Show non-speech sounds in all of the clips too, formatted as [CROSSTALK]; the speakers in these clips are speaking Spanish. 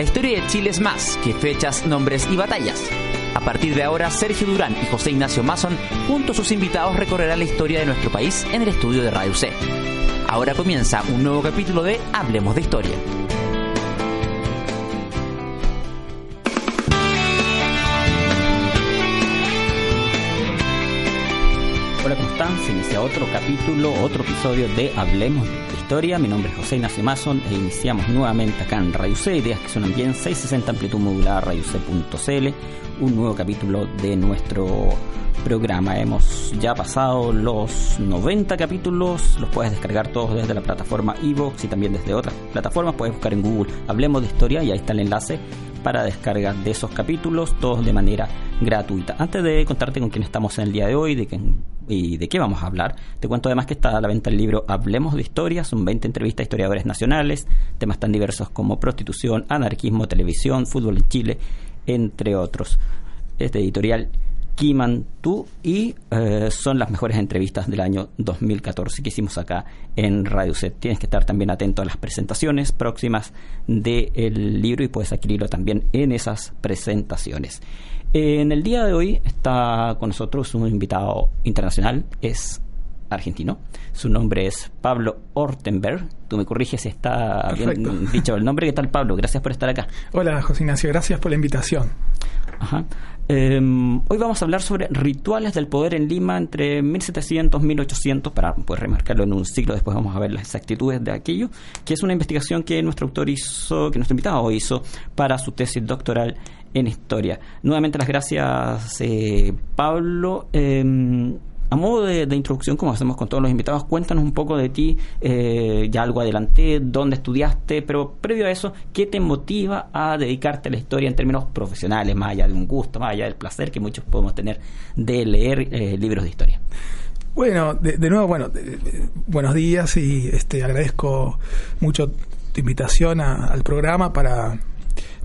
La historia de Chile es más que fechas, nombres y batallas. A partir de ahora, Sergio Durán y José Ignacio Mason, junto a sus invitados, recorrerán la historia de nuestro país en el estudio de Radio C. Ahora comienza un nuevo capítulo de Hablemos de Historia. Inicia otro capítulo, otro episodio de Hablemos de Historia. Mi nombre es José Ignacio Mason e iniciamos nuevamente acá en Radio C, ideas que suenan bien, 660 amplitud modulada, radioc.cl, un nuevo capítulo de nuestro programa. Hemos ya pasado los 90 capítulos, los puedes descargar todos desde la plataforma Evox y también desde otras plataformas. Puedes buscar en Google Hablemos de Historia y ahí está el enlace para descarga de esos capítulos, todos de manera gratuita. Antes de contarte con quién estamos en el día de hoy de y de qué vamos a hablar, te cuento además que está a la venta el libro Hablemos de Historia, son 20 entrevistas a historiadores nacionales, temas tan diversos como prostitución, anarquismo, televisión, fútbol en Chile, entre otros. Este editorial Kimantú y eh, son las mejores entrevistas del año 2014 que hicimos acá en Radio Set. Tienes que estar también atento a las presentaciones próximas del libro y puedes adquirirlo también en esas presentaciones. En el día de hoy está con nosotros un invitado internacional, es argentino. Su nombre es Pablo Ortenberg. Tú me corriges si está bien [LAUGHS] dicho el nombre. ¿Qué tal, Pablo? Gracias por estar acá. Hola, José Ignacio. Gracias por la invitación. Ajá. Eh, hoy vamos a hablar sobre rituales del poder en Lima entre 1700 y 1800, para poder remarcarlo en un siglo, después vamos a ver las exactitudes de aquello, que es una investigación que nuestro autor hizo, que nuestro invitado hizo para su tesis doctoral en historia. Nuevamente las gracias, eh, Pablo. Eh, a modo de, introducción, como hacemos con todos los invitados, cuéntanos un poco de ti, eh, ya algo adelanté, dónde estudiaste, pero previo a eso, ¿qué te motiva a dedicarte a la historia en términos profesionales, más allá de un gusto, más allá del placer que muchos podemos tener de leer eh, libros de historia? Bueno, de, nuevo, bueno, buenos días y este agradezco mucho tu invitación al programa para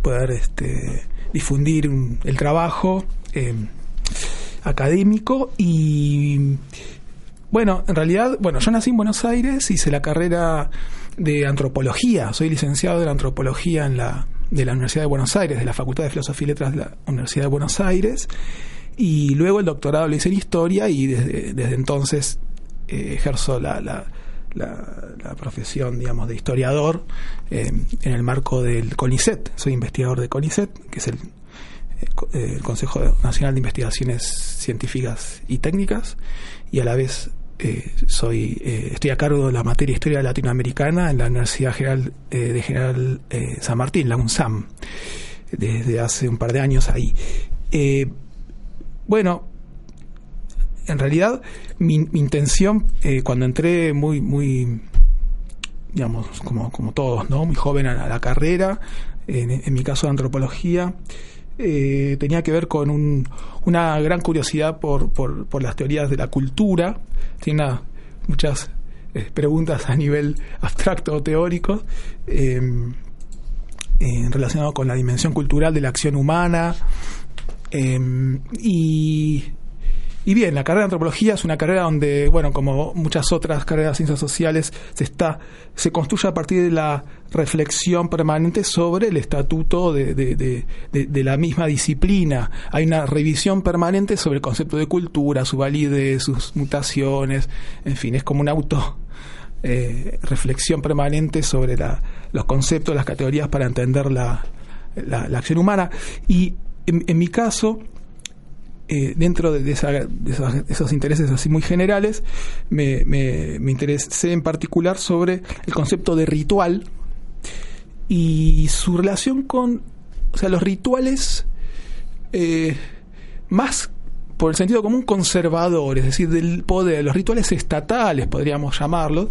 poder este, difundir un, el trabajo. Eh, académico y bueno, en realidad, bueno, yo nací en Buenos Aires, hice la carrera de antropología, soy licenciado de la antropología en la de la Universidad de Buenos Aires, de la Facultad de Filosofía y Letras de la Universidad de Buenos Aires, y luego el doctorado lo hice en historia y desde, desde entonces eh, ejerzo la, la, la, la, profesión, digamos, de historiador eh, en el marco del CONICET. Soy investigador de CONICET, que es el el Consejo Nacional de Investigaciones Científicas y Técnicas y a la vez eh, soy eh, estoy a cargo de la materia Historia Latinoamericana en la Universidad General eh, de General San Martín, la UNSAM, desde hace un par de años ahí. bueno, en realidad mi, mi intención cuando entré muy muy digamos como como todos, ¿no? Muy joven a, la carrera, en mi caso de antropología eh, tenía que ver con un, una gran curiosidad por, por, las teorías de la cultura. Tiene una, muchas eh, preguntas a nivel abstracto o teórico eh, relacionado con la dimensión cultural de la acción humana. y y bien, la carrera de antropología es una carrera donde, bueno, como muchas otras carreras de ciencias sociales, se está, se construye a partir de la reflexión permanente sobre el estatuto de, de, de, de la misma disciplina. Hay una revisión permanente sobre el concepto de cultura, su validez, sus mutaciones, en fin, es como un auto eh, reflexión permanente sobre la, los conceptos, las categorías para entender la, la, la acción humana. Y en, en mi caso, eh, dentro de, esa, esos, intereses así muy generales, me, me, me, interesé en particular sobre el concepto de ritual y su relación con, o sea, los rituales eh, más por el sentido común conservador, es decir, del poder, los rituales estatales, podríamos llamarlos,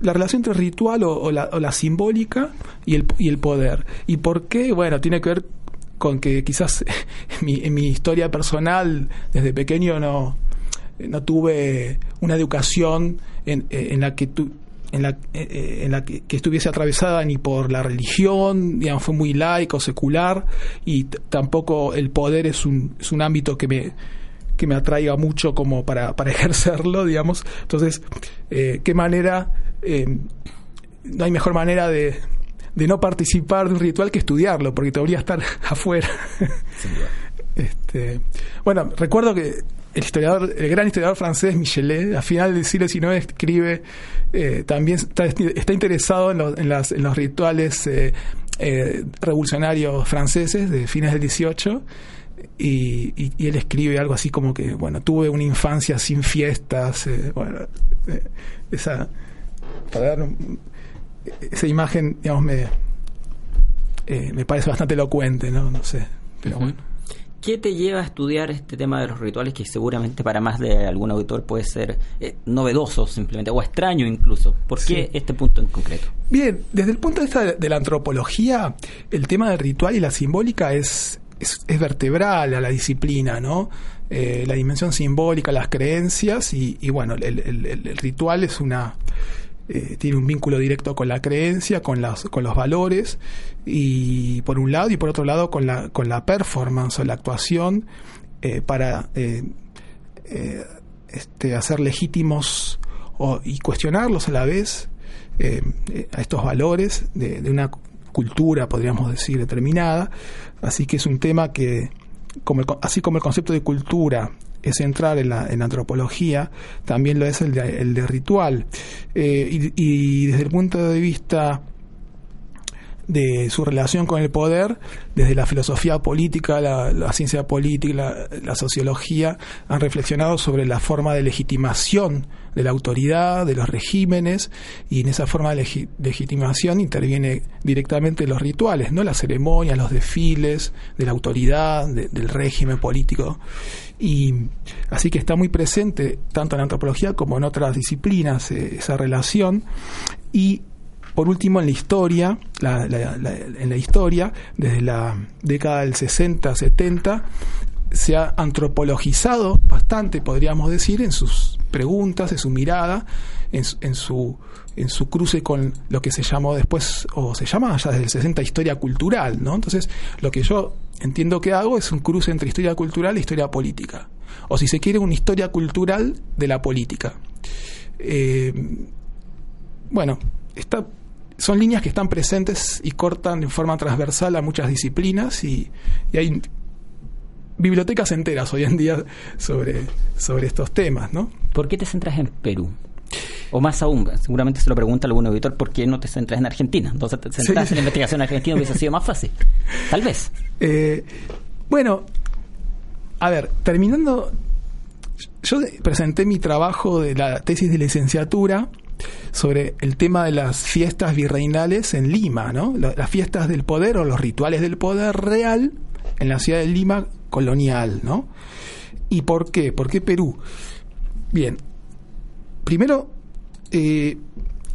la relación entre ritual o, o, la, o la, simbólica y el, y el poder. ¿Y por qué? Bueno, tiene que ver con que quizás en mi, en mi historia personal desde pequeño no, no tuve una educación en, en la que tu, en la, en la que, que, estuviese atravesada ni por la religión, digamos, fue muy laico, secular, y tampoco el poder es un, es un ámbito que me, que me atraiga mucho como para, para [LAUGHS] ejercerlo, digamos. Entonces, eh, ¿qué manera? Eh, no hay mejor manera de, de no participar de un ritual que estudiarlo, porque te a estar [LAUGHS] afuera. Este, bueno, recuerdo que el historiador, el gran historiador francés Michelet, a final del siglo XIX escribe, eh, también está, interesado en, los rituales eh, eh, revolucionarios franceses de fines del XVIII. Y, él escribe algo así como que, bueno, tuve una infancia sin fiestas, bueno, esa, para dar esa imagen, digamos, me, me parece bastante elocuente, ¿no? No sé, pero bueno. ¿Qué te lleva a estudiar este tema de los rituales que seguramente para más de algún autor puede ser eh, novedoso simplemente o extraño incluso? ¿Por qué este punto en concreto? Bien, desde el punto de vista de, la antropología, el tema del ritual y la simbólica es, es, vertebral a la disciplina, ¿no? Eh, la dimensión simbólica, las creencias y, bueno, el ritual es una eh, tiene un vínculo directo con la creencia, con, las, con los valores, y por un lado, y por otro lado con la, con la performance o la actuación eh, para eh, este, hacer legítimos y cuestionarlos a la vez a estos valores de, de, una cultura, podríamos decir, determinada. Así que es un tema que, como así como el concepto de cultura es entrar en la, en antropología, también lo es el de, el de ritual. Eh, y, desde el punto de vista de su relación con el poder, desde la filosofía política, la, ciencia política, la, sociología, han reflexionado sobre la forma de legitimación de la autoridad, de los regímenes, y en esa forma de legitimación interviene directamente los rituales, no las ceremonias, los desfiles de la autoridad, del régimen político. Y así que está muy presente tanto en la antropología como en otras disciplinas eh, esa relación. Y por último, en la historia, en la historia, desde la década del 60-70, se ha antropologizado bastante, podríamos decir, en sus preguntas, en su mirada, en, en, su, en su cruce con lo que se llamó después, o se llama ya desde el 60, historia cultural, ¿no? Entonces, lo que yo entiendo que hago es un cruce entre historia cultural e historia política. O si se quiere, una historia cultural de la política. Eh, bueno, está, son líneas que están presentes y cortan en forma transversal a muchas disciplinas y, hay bibliotecas enteras hoy en día sobre, sobre estos temas, ¿no? ¿Por qué te centras en Perú? O más aún, seguramente se lo pregunta algún auditor, ¿por qué no te centras en Argentina? Entonces te centras en la investigación argentina hubiese sido más fácil. Tal vez. Eh, bueno, a ver, terminando, yo presenté mi trabajo de la tesis de licenciatura sobre el tema de las fiestas virreinales en Lima, ¿no? Las fiestas del poder o los rituales del poder real en la ciudad de Lima colonial, ¿no? ¿Y por qué? ¿Por qué Perú? Bien, primero eh,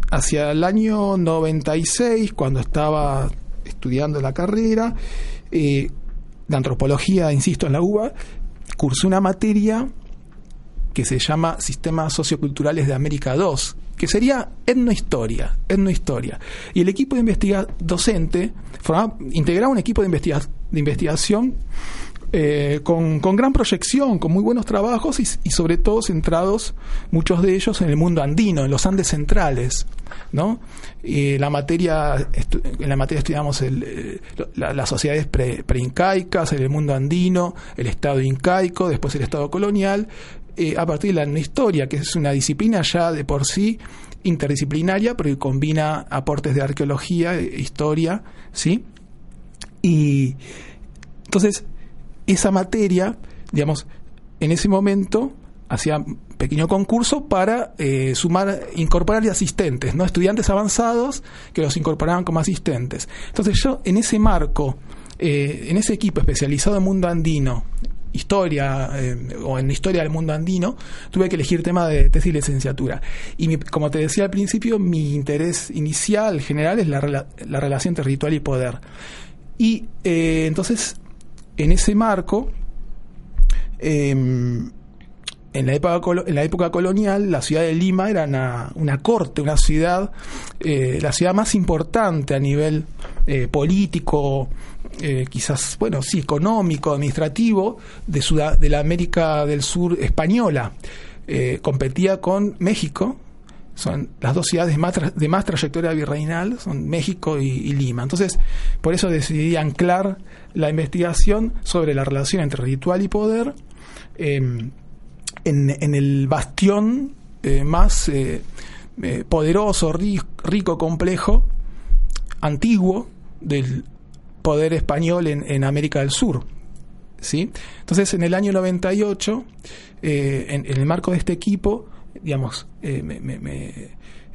hacia el año 96, cuando estaba estudiando la carrera eh, de antropología, insisto, en la UBA, cursé una materia que se llama Sistemas Socioculturales de América II, que sería etnohistoria, etnohistoria. Y el equipo de investigación docente integraba un equipo de, de investigación eh, con, gran proyección, con muy buenos trabajos y, sobre todo centrados, muchos de ellos, en el mundo andino, en los Andes centrales. ¿no? Y la materia, en la materia estudiamos eh, las sociedades preincaicas, en el mundo andino, el Estado incaico, después el Estado colonial, eh, a partir de la historia, que es una disciplina ya de por sí interdisciplinaria, pero que combina aportes de arqueología, e historia, ¿sí? Y entonces, esa materia, digamos, en ese momento hacía pequeño concurso para eh, sumar, incorporar asistentes, ¿no? Estudiantes avanzados que los incorporaban como asistentes. Entonces yo en ese marco, eh, en ese equipo especializado en mundo andino, historia eh, o en historia del mundo andino, tuve que elegir tema de tesis y licenciatura. Y como te decía al principio, mi interés inicial, general, es la, la relación territorial y poder. Y entonces en ese marco, em, en, la época, en la época colonial, la ciudad de Lima era una, corte, una ciudad, eh, la ciudad más importante a nivel eh, político, eh, quizás, bueno, sí, económico, administrativo, de, de la América del Sur española. competía con México son las dos ciudades más de más trayectoria virreinal, son México y, Lima. Entonces, por eso decidí anclar la investigación sobre la relación entre ritual y poder em, en, el bastión eh, más eh, eh, poderoso, rico, complejo, antiguo del poder español en, América del Sur. ¿sí? Entonces, en el año 98, en el marco de este equipo, digamos, eh,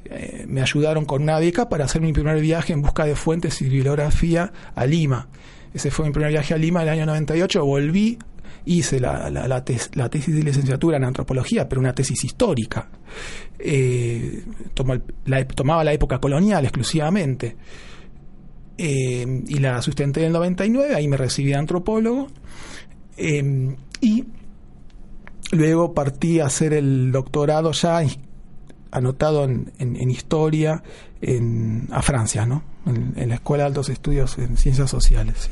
eh, me, ayudaron con una beca para hacer mi primer viaje en busca de fuentes y bibliografía a Lima. Ese fue mi primer viaje a Lima el año 98. Volví, hice la, la, tesis de licenciatura en antropología, pero una tesis histórica. Eh, tomaba la época colonial exclusivamente. y la sustenté en el 99, ahí me recibí de antropólogo. y Luego partí a hacer el doctorado ya anotado en, historia en, a Francia, ¿no? En, la Escuela de Altos Estudios en Ciencias Sociales.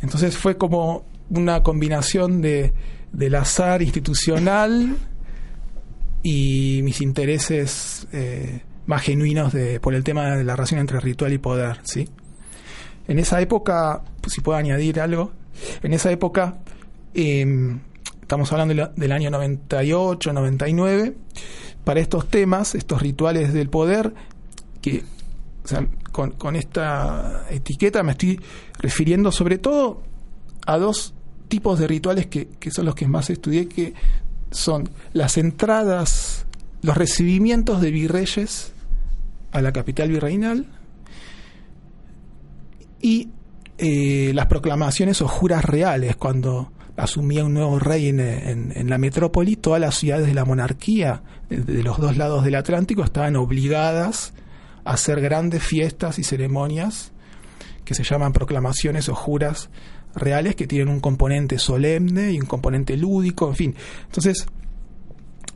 Entonces fue como una combinación de, del azar institucional y mis intereses eh, más genuinos de, por el tema de la relación entre ritual y poder, ¿sí? En esa época, si puedo añadir algo, en esa época eh, estamos hablando del año 98, 99, para estos temas, estos rituales del poder, que con, esta etiqueta me estoy refiriendo sobre todo a dos tipos de rituales que, son los que más estudié, que son las entradas, los recibimientos de virreyes a la capital virreinal y eh, las proclamaciones o juras reales, cuando asumía un nuevo rey en, la metrópoli, todas las ciudades de la monarquía de, los dos lados del Atlántico estaban obligadas a hacer grandes fiestas y ceremonias que se llaman proclamaciones o juras reales que tienen un componente solemne y un componente lúdico, en fin. Entonces,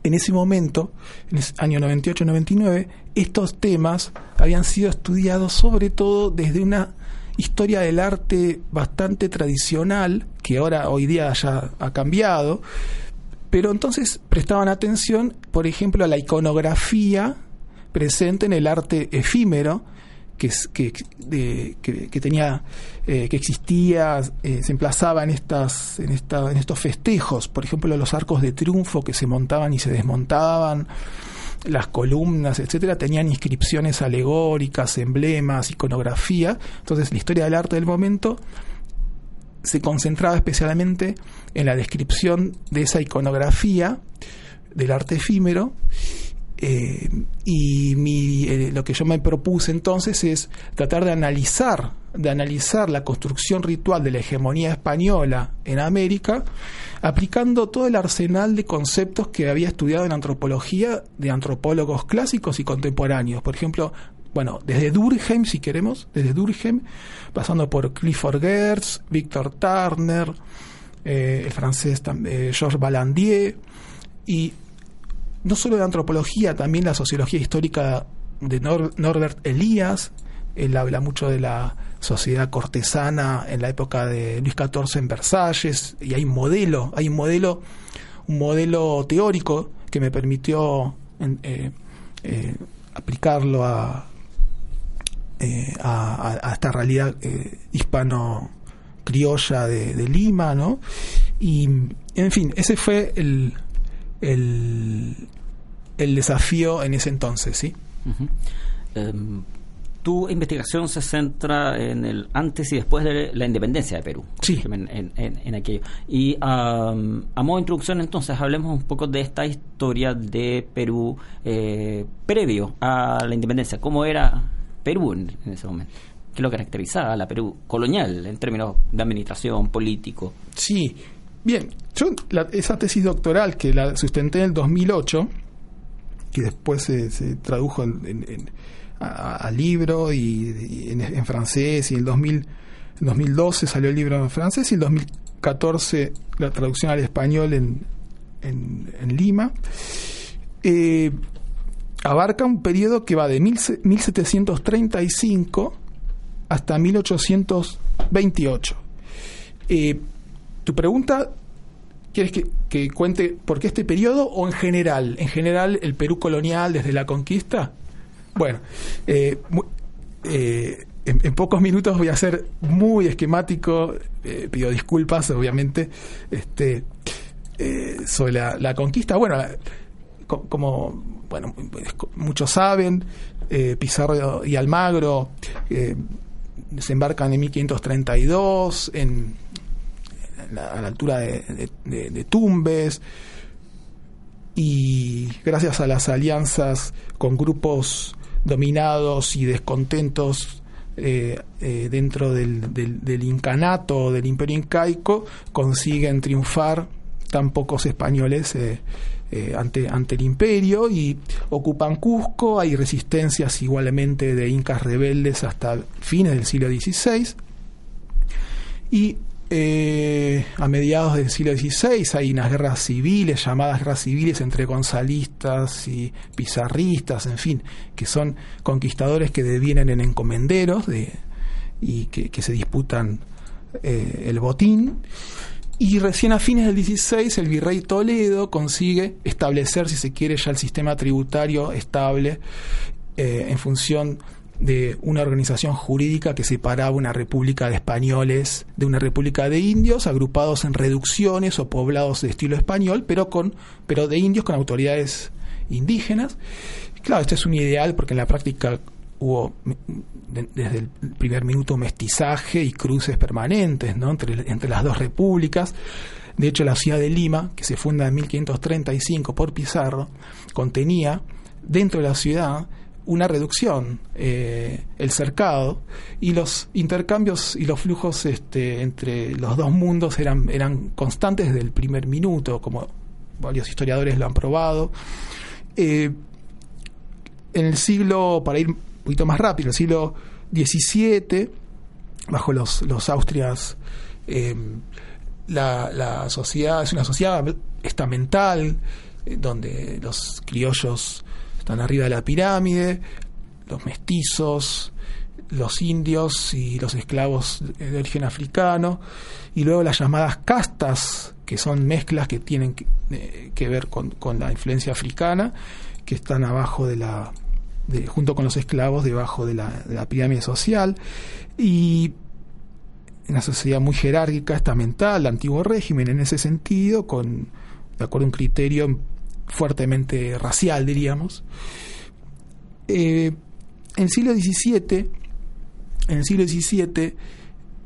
en ese momento, en el año 98-99, estos temas habían sido estudiados sobre todo desde una historia del arte bastante tradicional, que ahora hoy día ya ha cambiado, pero entonces prestaban atención, por ejemplo, a la iconografía presente en el arte efímero, que, que, tenía eh, que existía eh, se emplazaba en estas en esta, en estos festejos por ejemplo los arcos de triunfo que se montaban y se desmontaban las columnas, etcétera, tenían inscripciones alegóricas, emblemas, iconografía. Entonces, la historia del arte del momento se concentraba especialmente en la descripción de esa iconografía del arte efímero eh, y mi, eh, lo que yo me propuse entonces es tratar de analizar, de analizar la construcción ritual de la hegemonía española en América, aplicando todo el arsenal de conceptos que había estudiado en antropología de antropólogos clásicos y contemporáneos. Por ejemplo, bueno, desde Durkheim, si queremos, desde Durkheim, pasando por Clifford Geertz, Victor Turner, eh, el francés Georges Balandier, y no solo de antropología, también la sociología histórica de Norbert Elias, él habla mucho de la sociedad cortesana en la época de Luis XIV en Versalles, y hay un modelo, hay un modelo, un modelo teórico que me permitió eh, eh, aplicarlo eh, a, a, esta realidad hispano criolla de, de, Lima, ¿no? Y, en fin, ese fue el, el, el desafío en ese entonces, ¿sí? Em, tu investigación se centra en el antes y después de la independencia de Perú. Sí. En, aquello. Y a modo de introducción, entonces, hablemos un poco de esta historia de Perú eh, previo a la independencia. ¿Cómo era Perú en, ese momento? ¿Qué lo caracterizaba la Perú colonial en términos de administración, político? Sí. Bien, yo esa tesis doctoral que la sustenté en el 2008 que después se, tradujo en, libro y, en, francés y en el 2000, 2012 salió el libro en francés y en 2014 la traducción al español en, en, Lima. Eh, abarca un periodo que va de 1735 hasta 1828. Eh, tu pregunta ¿Quieres que, cuente por qué este periodo o en general? En general, el Perú colonial desde la conquista. Bueno, eh, eh, en, pocos minutos voy a ser muy esquemático, eh, pido disculpas, obviamente, este, sobre la, conquista. Bueno, como bueno, muchos saben, Pizarro y Almagro desembarcan en 1532 en a la altura de, Tumbes, y gracias a las alianzas con grupos dominados y descontentos eh, eh, dentro del, del, incanato, del imperio incaico, consiguen triunfar tan pocos españoles eh, ante, ante el imperio y ocupan Cusco, hay resistencias igualmente de incas rebeldes hasta fines del siglo XVI y eh, a mediados del siglo XVI hay unas guerras civiles, llamadas guerras civiles entre gonzalistas y pizarristas, en fin, que son conquistadores que devienen en encomenderos y que, se disputan eh, el botín. Y recién a fines del XVI el virrey Toledo consigue establecer, si se quiere, ya el sistema tributario estable eh, en función de una organización jurídica que separaba una república de españoles de una república de indios agrupados en reducciones o poblados de estilo español, pero con pero de indios con autoridades indígenas. Claro, este es un ideal porque en la práctica hubo desde el primer minuto mestizaje y cruces permanentes ¿no? entre, entre las dos repúblicas. De hecho, la ciudad de Lima, que se funda en 1535 por Pizarro, contenía dentro de la ciudad una reducción, eh, el cercado, y los intercambios y los flujos este, entre los dos mundos eran, eran constantes desde el primer minuto, como varios historiadores lo han probado. Eh, en el siglo, para ir un poquito más rápido, el siglo XVII, bajo los, los Austrias, eh, la, la, sociedad es una sociedad estamental, donde los criollos están arriba de la pirámide, los mestizos, los indios y los esclavos de origen africano, y luego las llamadas castas, que son mezclas que tienen que, eh, ver con, la influencia africana, que están abajo de la, junto con los esclavos, debajo de la, de la pirámide social, y una sociedad muy jerárquica, estamental, el antiguo régimen en ese sentido, con de acuerdo a un criterio fuertemente racial, diríamos. Eh, en siglo XVII, en siglo XVII,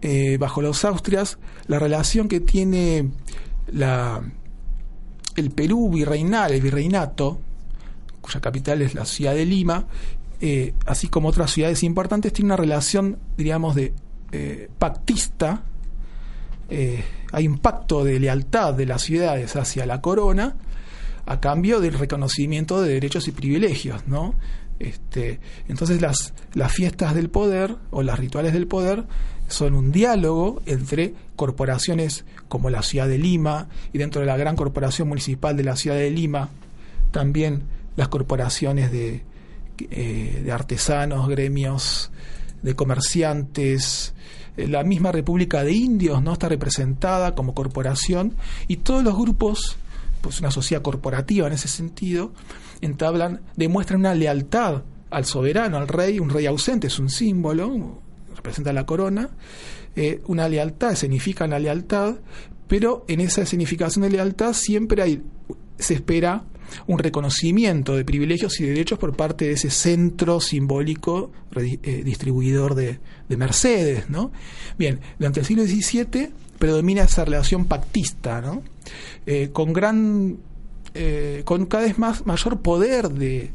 eh, bajo los Austrias, la relación que tiene la, el Perú virreinal, el virreinato, cuya capital es la ciudad de Lima, eh, así como otras ciudades importantes, tiene una relación, diríamos, de pactista. hay un pacto de lealtad de las ciudades hacia la corona, a cambio del reconocimiento de derechos y privilegios, ¿no? Este, entonces las, las fiestas del poder o las rituales del poder son un diálogo entre corporaciones como la ciudad de Lima y dentro de la gran corporación municipal de la ciudad de Lima también las corporaciones de, eh, de artesanos, gremios, de comerciantes, eh, la misma República de Indios no está representada como corporación y todos los grupos pues una sociedad corporativa en ese sentido, entablan, demuestran una lealtad al soberano, al rey, un rey ausente es un símbolo, representa la corona, eh, una lealtad significa la lealtad, pero en esa significación de lealtad siempre hay, se espera un reconocimiento de privilegios y derechos por parte de ese centro simbólico eh, distribuidor de, de, Mercedes, ¿no? Bien, durante el siglo XVII predomina esa relación pactista, ¿no? Eh, con gran, eh, con cada vez más mayor poder de,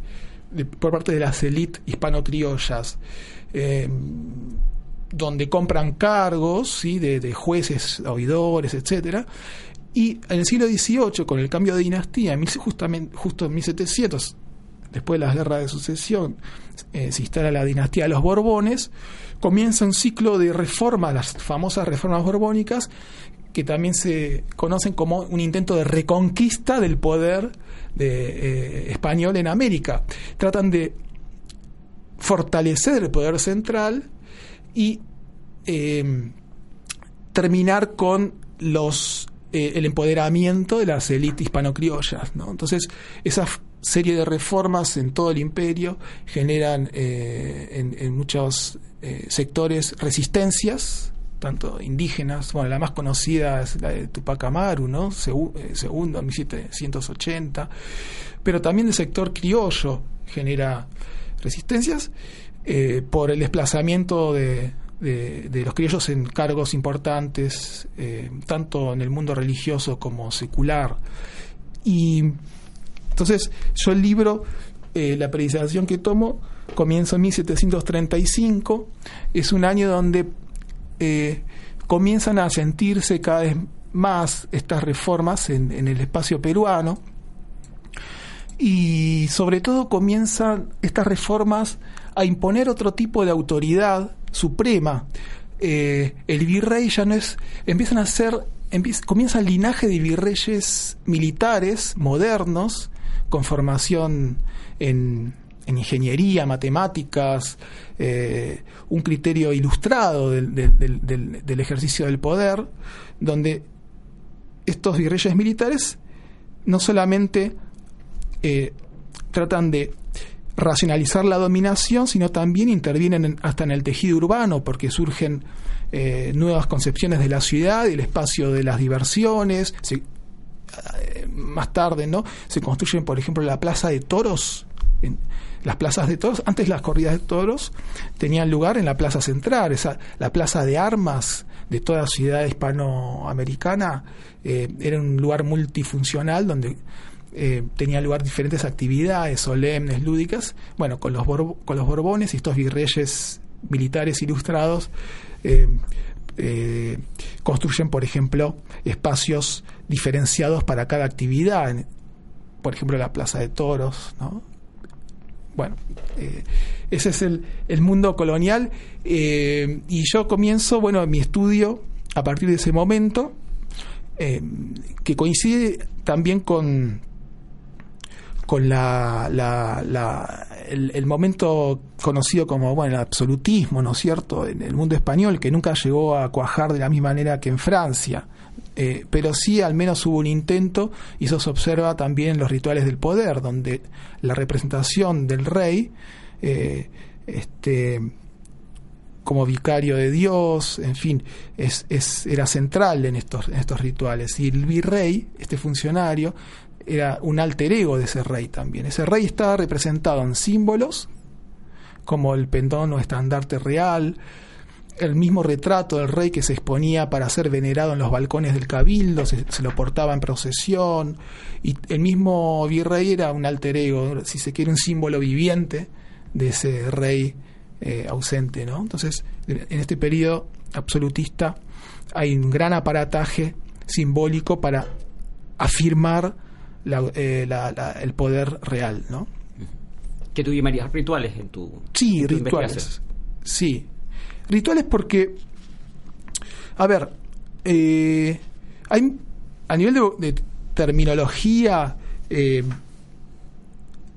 por parte de las élites hispano-criollas, eh, donde compran cargos ¿sí? de, jueces, oidores, etcétera. Y en el siglo XVIII, con el cambio de dinastía, justamente, justo en 1700, después de las guerras de sucesión, se instala la dinastía de los Borbones, comienza un ciclo de reformas, las famosas reformas borbónicas, que también se conocen como un intento de reconquista del poder de, eh, español en América. Tratan de fortalecer el poder central y em, terminar con los eh, el empoderamiento de las élites hispano-criollas. ¿no? Entonces, esa serie de reformas en todo el imperio generan en, en, muchos sectores resistencias tanto indígenas, bueno, la más conocida es la de Tupac Amaru, ¿no? segundo, en 1780, pero también el sector criollo genera resistencias eh, por el desplazamiento de, de, los criollos en cargos importantes, eh, tanto en el mundo religioso como secular. Y entonces yo el libro, eh, la predicación que tomo, comienza en 1735, es un año donde comienzan a sentirse cada vez más estas reformas en, el espacio peruano y sobre todo comienzan estas reformas a imponer otro tipo de autoridad suprema. Eh, el virrey ya no es, empiezan a ser, comienza el linaje de virreyes militares modernos con formación en, ingeniería, matemáticas, eh, un criterio ilustrado del, del, ejercicio del poder, donde estos virreyes militares no solamente eh, tratan de racionalizar la dominación, sino también intervienen hasta en el tejido urbano, porque surgen eh, nuevas concepciones de la ciudad y el espacio de las diversiones. Más tarde, ¿no? Se construyen, por ejemplo, la plaza de toros. En, las plazas de toros, antes las corridas de toros tenían lugar en la plaza central, esa, la plaza de armas de toda ciudad hispanoamericana era un lugar multifuncional donde eh, tenía lugar diferentes actividades solemnes, lúdicas. Bueno, con los, con los Borbones y estos virreyes militares ilustrados eh, eh, construyen, por ejemplo, espacios diferenciados para cada actividad. Por ejemplo, la Plaza de Toros, ¿no? Bueno, ese es el, el mundo colonial y yo comienzo, bueno, mi estudio a partir de ese momento, que coincide también con, con la, la, el, momento conocido como bueno el absolutismo, ¿no es cierto?, en el mundo español, que nunca llegó a cuajar de la misma manera que en Francia. Eh, pero sí al menos hubo un intento y eso se observa también en los rituales del poder, donde la representación del rey, eh, este, como vicario de Dios, en fin, es, es, era central en estos, en estos rituales. Y el virrey, este funcionario, era un alter ego de ese rey también. Ese rey estaba representado en símbolos como el pendón o estandarte real, el mismo retrato del rey que se exponía para ser venerado en los balcones del cabildo, se, lo portaba en procesión, y el mismo virrey era un alter ego, si se quiere, un símbolo viviente de ese rey eh, ausente. ¿no? Entonces, en este periodo absolutista hay un gran aparataje simbólico para afirmar eh, el poder real, ¿no? ¿Que tú llamarías rituales en tu Sí, rituales. Sí. Rituales porque, a ver, eh, hay a nivel de, terminología, eh,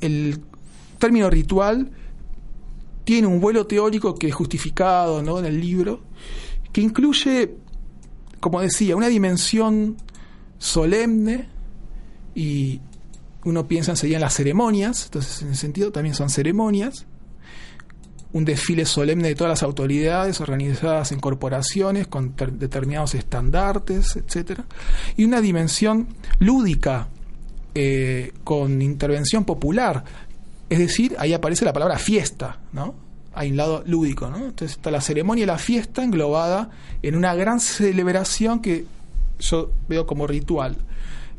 el término ritual tiene un vuelo teórico que es justificado ¿no? en el libro, que incluye, como decía, una dimensión solemne, y uno piensa enseguida en las ceremonias, entonces en ese sentido también son ceremonias, un desfile solemne de todas las autoridades organizadas en corporaciones con determinados estandartes, etcétera, y una dimensión lúdica eh, con intervención popular, es decir, ahí aparece la palabra fiesta, ¿no? Hay un lado lúdico, ¿no? Entonces está la ceremonia y la fiesta englobada en una gran celebración que yo veo como ritual.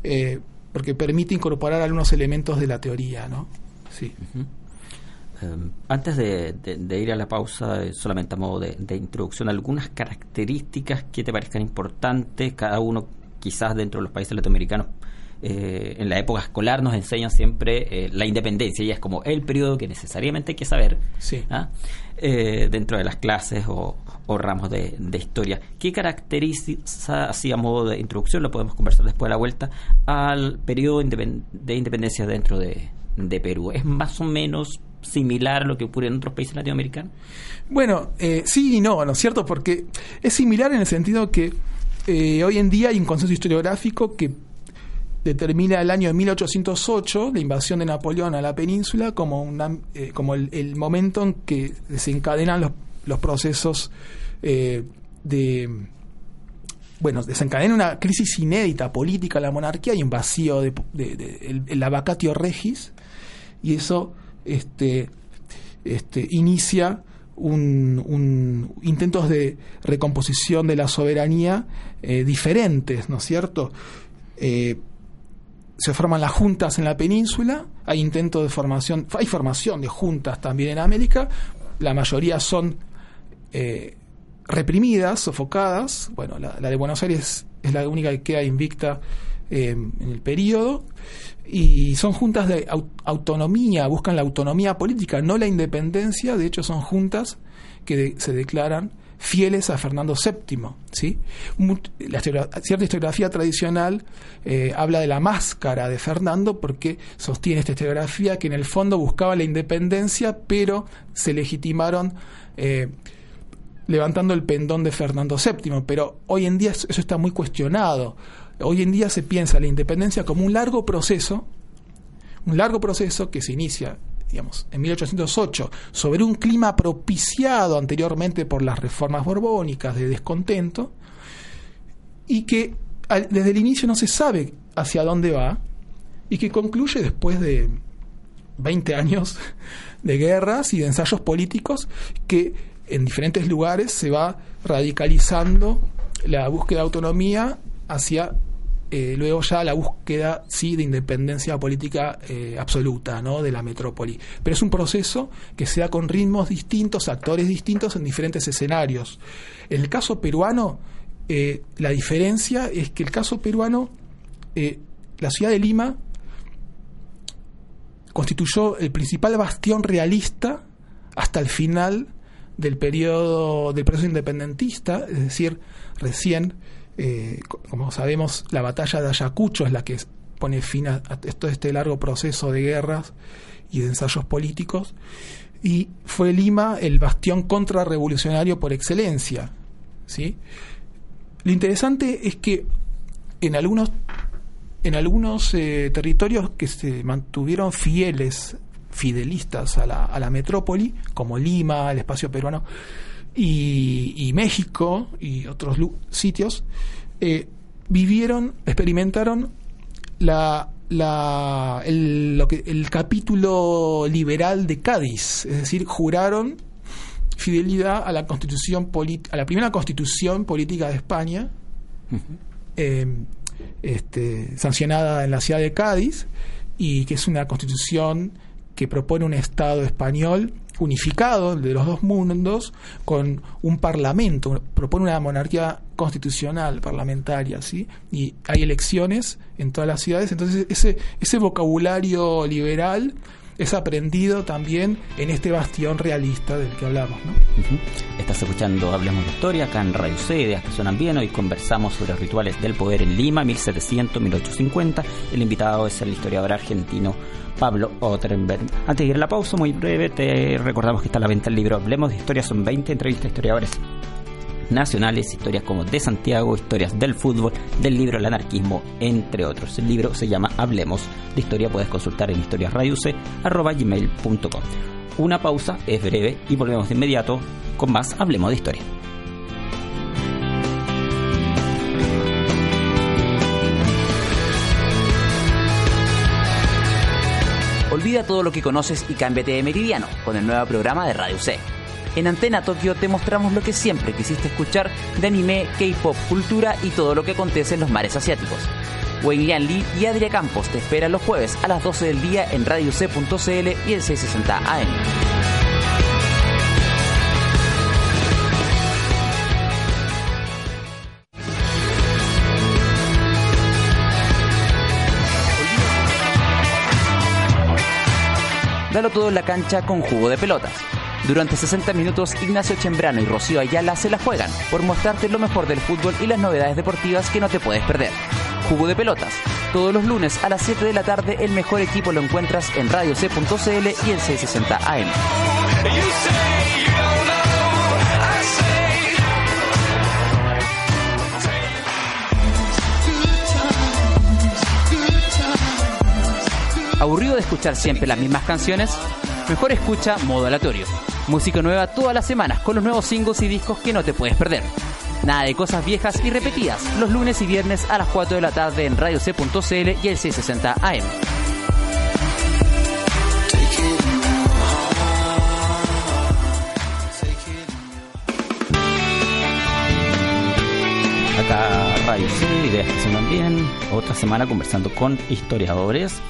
Eh, porque permite incorporar algunos elementos de la teoría, ¿no? Sí. Antes de, ir a la pausa, eh, solamente a modo de, introducción, algunas características que te parezcan importantes, cada uno quizás dentro de los países latinoamericanos, eh, en la época escolar nos enseñan siempre eh, la independencia, y es como el periodo que necesariamente hay que saber sí. ¿ah? dentro de las clases o, o ramos de, historia. ¿Qué caracteriza, así a modo de introducción, lo podemos conversar después de la vuelta, al periodo de independencia dentro de, Perú? ¿Es más o menos similar a lo que ocurre en otros países latinoamericanos? Bueno, eh, sí y no, ¿no es cierto? Porque es similar en el sentido que eh, hoy en día hay un consenso historiográfico que determina el año 1808, la invasión de Napoleón a la península, como, eh, como el, momento en que desencadenan los, los procesos de... Bueno, desencadena una crisis inédita política la monarquía y un vacío de, el, abacatio regis y eso este, este, inicia intentos de recomposición de la soberanía eh, diferentes, ¿no es cierto? se forman las juntas en la península, hay intentos de formación, hay formación de juntas también en América, la mayoría son eh, reprimidas, sofocadas, bueno, la, de Buenos Aires es la única que queda invicta eh, en el periodo, y son juntas de autonomía, buscan la autonomía política, no la independencia, de hecho son juntas que se declaran fieles a Fernando VII. ¿sí? La cierta historiografía tradicional eh, habla de la máscara de Fernando porque sostiene esta historiografía que en el fondo buscaba la independencia, pero se legitimaron eh, levantando el pendón de Fernando VII. Pero hoy en día eso está muy cuestionado. Hoy en día se piensa la independencia como un largo proceso, un largo proceso que se inicia digamos, en 1808, sobre un clima propiciado anteriormente por las reformas borbónicas de descontento, y que desde el inicio no se sabe hacia dónde va, y que concluye después de 20 años de guerras y de ensayos políticos que en diferentes lugares se va radicalizando la búsqueda de autonomía hacia eh, luego ya la búsqueda sí de independencia política eh, absoluta ¿no? de la metrópoli. Pero es un proceso que se da con ritmos distintos, actores distintos en diferentes escenarios. En el caso peruano, eh, la diferencia es que el caso peruano, la ciudad de Lima constituyó el principal bastión realista hasta el final del periodo del proceso independentista, es decir, recién eh, como sabemos, la batalla de Ayacucho es la que pone fin a, todo este largo proceso de guerras y de ensayos políticos, y fue Lima el bastión contrarrevolucionario por excelencia. ¿sí? Lo interesante es que en algunos, en algunos eh, territorios que se mantuvieron fieles, fidelistas a la, a la metrópoli, como Lima, el espacio peruano, y, México y otros sitios eh, vivieron, experimentaron la, la, el, lo que, el capítulo liberal de Cádiz, es decir, juraron fidelidad a la constitución a la primera constitución política de España, eh, este, sancionada en la ciudad de Cádiz, y que es una constitución que propone un Estado español unificado de los dos mundos con un parlamento, propone una monarquía constitucional parlamentaria, ¿sí? Y hay elecciones en todas las ciudades, entonces ese ese vocabulario liberal es aprendido también en este bastión realista del que hablamos. ¿no? Estás escuchando Hablemos de Historia acá en Radio C, que suenan bien. Hoy conversamos sobre rituales del poder en Lima, 1700-1850. El invitado es el historiador argentino Pablo Otrenberg. Antes de ir a la pausa, muy breve, te recordamos que está a la venta el libro Hablemos de Historia. Son 20 entrevistas a historiadores nacionales, historias como de Santiago, historias del fútbol, del libro El anarquismo, entre otros. El libro se llama Hablemos de Historia, puedes consultar en historiasradiuse.com. Una pausa, es breve, y volvemos de inmediato con más Hablemos de Historia. Olvida todo lo que conoces y cámbiate de meridiano con el nuevo programa de Radio C en Antena Tokio te mostramos lo que siempre quisiste escuchar de anime, K-pop, cultura y todo lo que acontece en los mares asiáticos. Wayne Lian Lee y Adria Campos te esperan los jueves a las 12 del día en Radio C.cl y el 660 AM. Dalo todo en la cancha con jugo de pelotas durante 60 minutos, Ignacio Chembrano y Rocío Ayala se la juegan por mostrarte lo mejor del fútbol y las novedades deportivas que no te puedes perder. Jugo de pelotas. Todos los lunes a las 7 de la tarde, el mejor equipo lo encuentras en Radio radioc.cl y en 660 AM. ¿Aburrido de escuchar siempre las mismas canciones? Mejor escucha Modo Aleatorio. Música nueva todas las semanas con los nuevos singles y discos que no te puedes perder. Nada de cosas viejas y repetidas, los lunes y viernes a las 4 de la tarde en Radio C.cl y el 660 AM. Acá Radio C, ideas que suenan bien. Otra semana conversando con historiadores.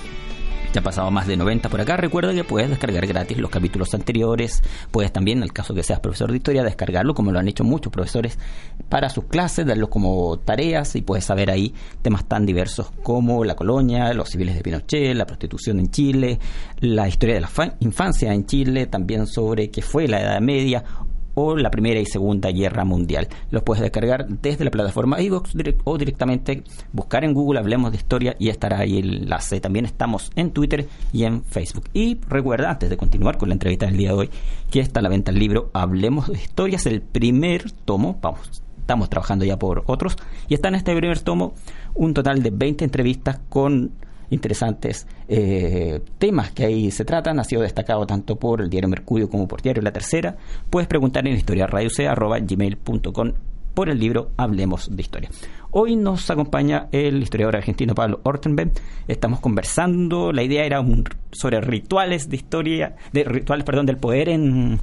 Ya ha pasado más de 90 por acá. Recuerda que puedes descargar gratis los capítulos anteriores. Puedes también, en el caso que seas profesor de historia, descargarlo, como lo han hecho muchos profesores, para sus clases, darlos como tareas y puedes saber ahí temas tan diversos como la colonia, los civiles de Pinochet, la prostitución en Chile, la historia de la infancia en Chile, también sobre qué fue la Edad Media o la Primera y Segunda Guerra Mundial. Los puedes descargar desde la plataforma iVoox o directamente buscar en Google Hablemos de Historia y estará ahí el enlace. También estamos en Twitter y en Facebook. Y recuerda, antes de continuar con la entrevista del día de hoy, que está a la venta el libro Hablemos de Historia, es el primer tomo, vamos, estamos trabajando ya por otros, y está en este primer tomo un total de 20 entrevistas con interesantes eh, temas que ahí se tratan. Ha sido destacado tanto por el diario Mercurio como por diario La Tercera. Puedes preguntar en historiaradiocea.gmail.com por el libro Hablemos de Historia. Hoy nos acompaña el historiador argentino Pablo Ortenberg. Estamos conversando, la idea era un, sobre rituales de historia, de rituales, perdón, del poder en,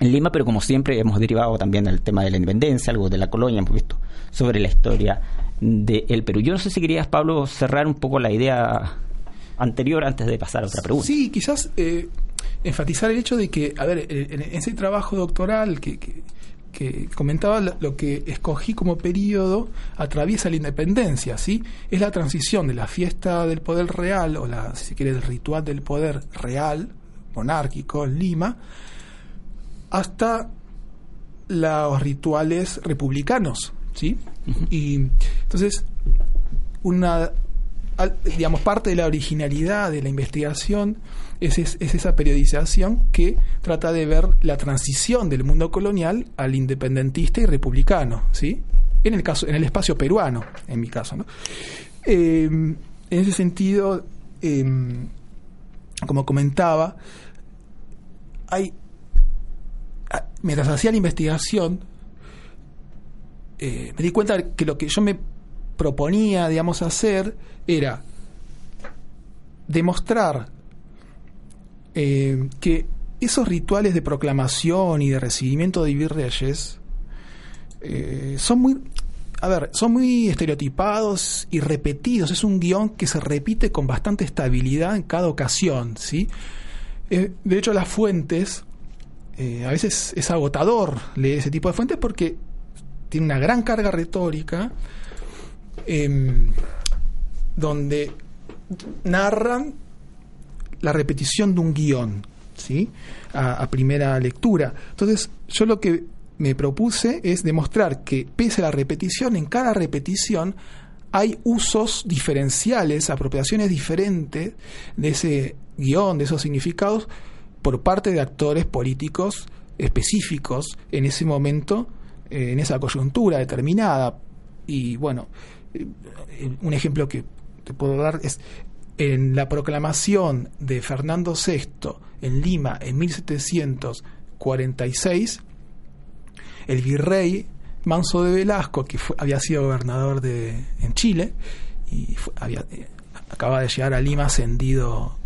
en Lima, pero como siempre hemos derivado también del tema de la independencia, algo de la colonia, hemos visto sobre la historia del Perú. Yo no sé si querías, Pablo, cerrar un poco la idea anterior antes de pasar a otra pregunta. Sí, quizás eh, enfatizar el hecho de que, a ver, en ese trabajo doctoral que, que, comentaba lo que escogí como periodo atraviesa la independencia, ¿sí? Es la transición de la fiesta del poder real, o la, si se quiere, el ritual del poder real, monárquico en Lima, hasta los rituales republicanos, ¿sí? Y entonces, una, digamos, parte de la originalidad de la investigación es, es, esa periodización que trata de ver la transición del mundo colonial al independentista y republicano, ¿sí? En el caso, en el espacio peruano, en mi caso, ¿no? Em, en ese sentido, em, como comentaba, hay mientras hacía la investigación, eh, me di cuenta que lo que yo me proponía, digamos, hacer era demostrar eh, que esos rituales de proclamación y de recibimiento de virreyes eh, son muy, a ver, son muy estereotipados y repetidos. Es un guion que se repite con bastante estabilidad en cada ocasión, ¿sí? de hecho, las fuentes, a veces es agotador leer ese tipo de fuentes porque tiene una gran carga retórica em, donde narran la repetición de un guion, ¿sí? A, primera lectura. Entonces, yo lo que me propuse es demostrar que pese a la repetición, en cada repetición hay usos diferenciales, apropiaciones diferentes de ese guion, de esos significados, por parte de actores políticos específicos en ese momento eh, en esa coyuntura determinada. Y bueno, eh, un ejemplo que te puedo dar es en la proclamación de Fernando VI en Lima en 1746, el virrey Manso de Velasco, que había sido gobernador de, en Chile y había, eh, acaba de llegar a Lima ascendido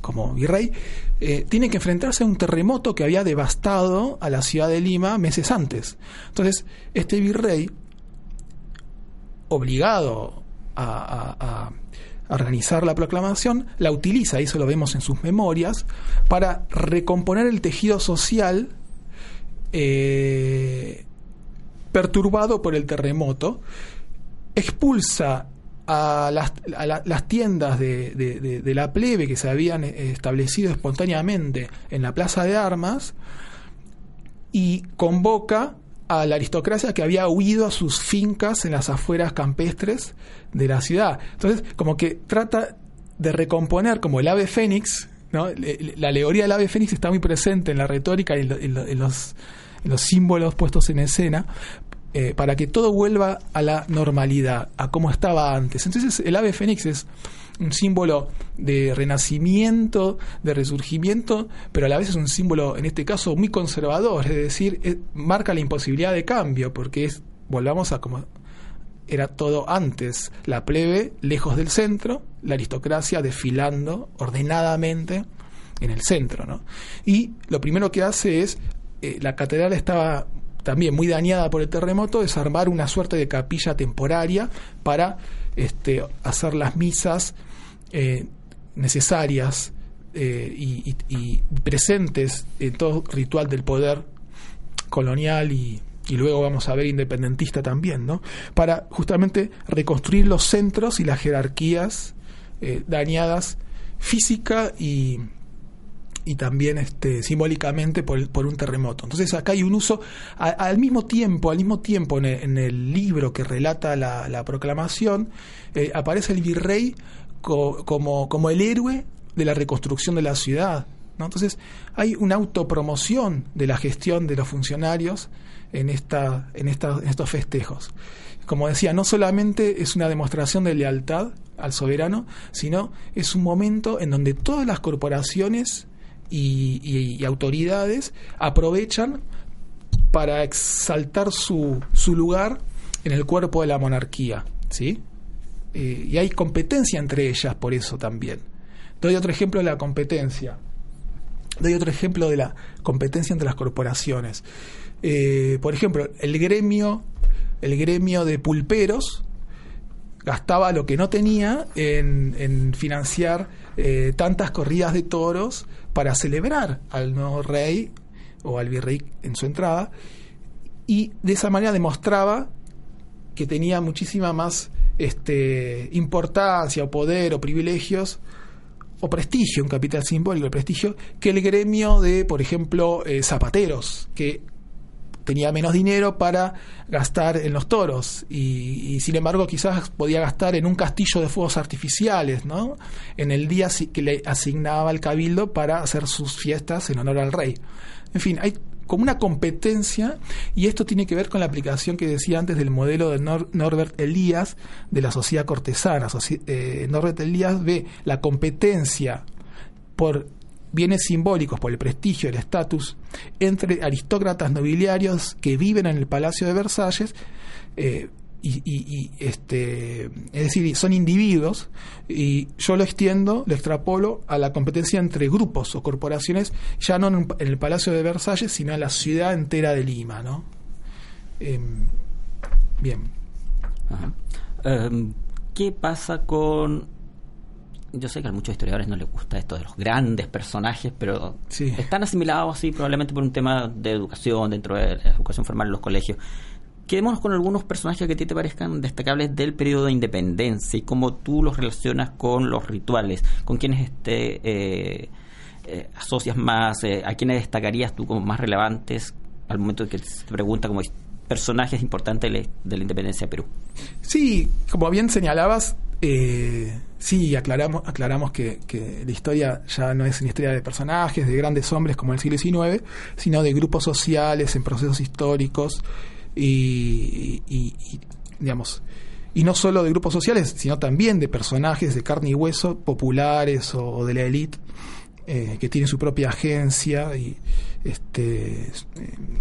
como virrey, eh, tiene que enfrentarse a un terremoto que había devastado a la ciudad de Lima meses antes. Entonces, este virrey, obligado a, organizar la proclamación, la utiliza, y eso lo vemos en sus memorias, para recomponer el tejido social eh, perturbado por el terremoto, expulsa a las, tiendas de, la plebe que se habían eh, establecido espontáneamente en la plaza de armas y convoca a la aristocracia que había huido a sus fincas en las afueras campestres de la ciudad. Entonces, como que trata de recomponer como el ave fénix, ¿no? la alegoría del ave fénix está muy presente en la retórica y en los símbolos puestos en escena, eh, para que todo vuelva a la normalidad, a como estaba antes. Entonces el ave fénix es un símbolo de renacimiento, de resurgimiento, pero a la vez es un símbolo, en este caso, muy conservador, es decir, eh, marca la imposibilidad de cambio, porque es, volvamos a como era todo antes, la plebe lejos del centro, la aristocracia desfilando ordenadamente en el centro, ¿no? Y lo primero que hace es, eh, la catedral estaba también muy dañada por el terremoto, es armar una suerte de capilla temporaria para este, hacer las misas eh, necesarias eh, y, presentes en todo ritual del poder colonial y, luego vamos a ver independentista también, ¿no? Para justamente reconstruir los centros y las jerarquías eh, dañadas física y, y también este, simbólicamente por, por, un terremoto. Entonces acá hay un uso, al mismo tiempo, al mismo tiempo en el, libro que relata la, la proclamación, aparece el virrey como, como el héroe de la reconstrucción de la ciudad. ¿no? Entonces, hay una autopromoción de la gestión de los funcionarios en, esta, en, esta, estos festejos. Como decía, no solamente es una demostración de lealtad al soberano, sino es un momento en donde todas las corporaciones y, autoridades aprovechan para exaltar su, su lugar en el cuerpo de la monarquía. ¿sí? Eh, y hay competencia entre ellas por eso también. Doy otro ejemplo de la competencia. Doy otro ejemplo de la competencia entre las corporaciones. Eh, por ejemplo, el gremio, el gremio de pulperos gastaba lo que no tenía en, financiar eh, tantas corridas de toros para celebrar al nuevo rey o al virrey en su entrada. Y de esa manera demostraba que tenía muchísima más este, importancia o poder o privilegios o prestigio, un capital simbólico, el prestigio, que el gremio de, por ejemplo, eh, zapateros, que tenía menos dinero para gastar en los toros y, sin embargo quizás podía gastar en un castillo de fuegos artificiales, ¿no? En el día que le asignaba el cabildo para hacer sus fiestas en honor al rey. En fin, hay como una competencia, y esto tiene que ver con la aplicación que decía antes del modelo de Norbert Elías de la sociedad cortesana. Eh, Norbert Elías ve la competencia por bienes simbólicos, por el prestigio, el estatus, entre aristócratas nobiliarios que viven en el Palacio de Versalles, eh, y, este es decir son individuos y yo lo extiendo lo extrapolo a la competencia entre grupos o corporaciones ya no en, el Palacio de Versalles sino en la ciudad entera de Lima no em, bien. Em, qué pasa con yo sé que a muchos historiadores no les gusta esto de los grandes personajes, pero están asimilados así probablemente por un tema de educación dentro de la educación formal en los colegios. Quedémonos con algunos personajes que a ti te parezcan destacables del periodo de independencia y cómo tú los relacionas con los rituales, con quienes este, eh, eh, asocias más, eh, a quienes destacarías tú como más relevantes al momento que se te pregunta como personajes importantes de la, independencia de Perú. Sí, como bien señalabas, sí, aclaramos, aclaramos que, la historia ya no es una historia de personajes, de grandes hombres como el siglo XIX, sino de grupos sociales en procesos históricos y, digamos, y no solo de grupos sociales, sino también de personajes de carne y hueso, populares o, de la élite, eh, que tienen su propia agencia este, eh,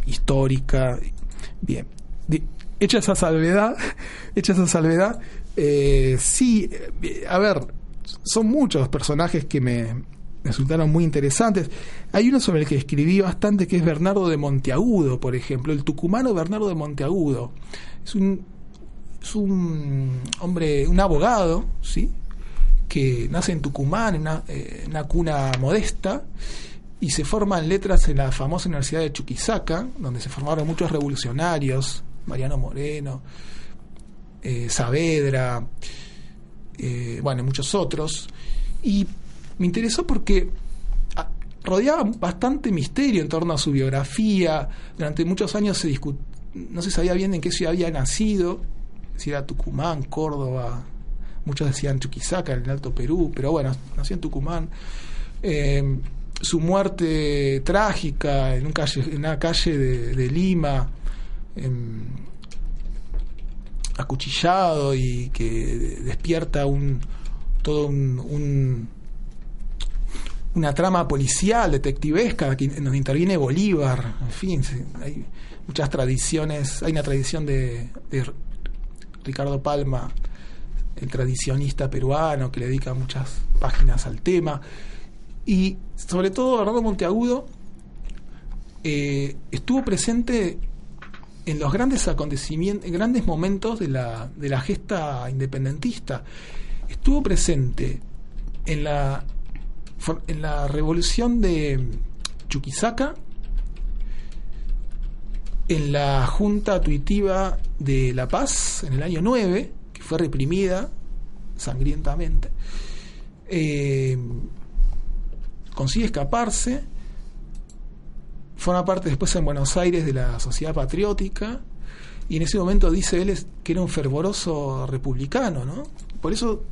histórica. Bien, hecha esa salvedad, [LAUGHS] hecha esa salvedad, eh, sí, a ver, son muchos personajes que me, resultaron muy interesantes. Hay uno sobre el que escribí bastante que es Bernardo de Monteagudo, por ejemplo, el tucumano Bernardo de Monteagudo. Es un, es un hombre, un abogado, ¿sí? que nace en Tucumán, en una, eh, una, cuna modesta, y se forma en letras en la famosa Universidad de Chuquisaca, donde se formaron muchos revolucionarios, Mariano Moreno, eh, Saavedra, eh, bueno, muchos otros. Y me interesó porque ah, rodeaba bastante misterio en torno a su biografía. Durante muchos años se no se sabía bien en qué ciudad había nacido, si era Tucumán, Córdoba, muchos decían Chuquisaca, en el Alto Perú, pero bueno, nació en Tucumán. Eh, su muerte trágica en, una calle de, Lima, acuchillado y que despierta un, todo un, una trama policial, detectivesca, en donde interviene Bolívar, en fin, hay muchas tradiciones, hay una tradición de, de Ricardo Palma, el tradicionista peruano, que le dedica muchas páginas al tema, y sobre todo Bernardo Monteagudo eh, estuvo presente en los grandes acontecimientos, grandes momentos de la, de la gesta independentista. Estuvo presente en la, en la revolución de Chuquisaca, en la Junta Tuitiva de La Paz en el año 9, que fue reprimida sangrientamente, eh, consigue escaparse forma parte después en Buenos Aires de la Sociedad Patriótica y en ese momento dice él que era un fervoroso republicano, ¿no? Por eso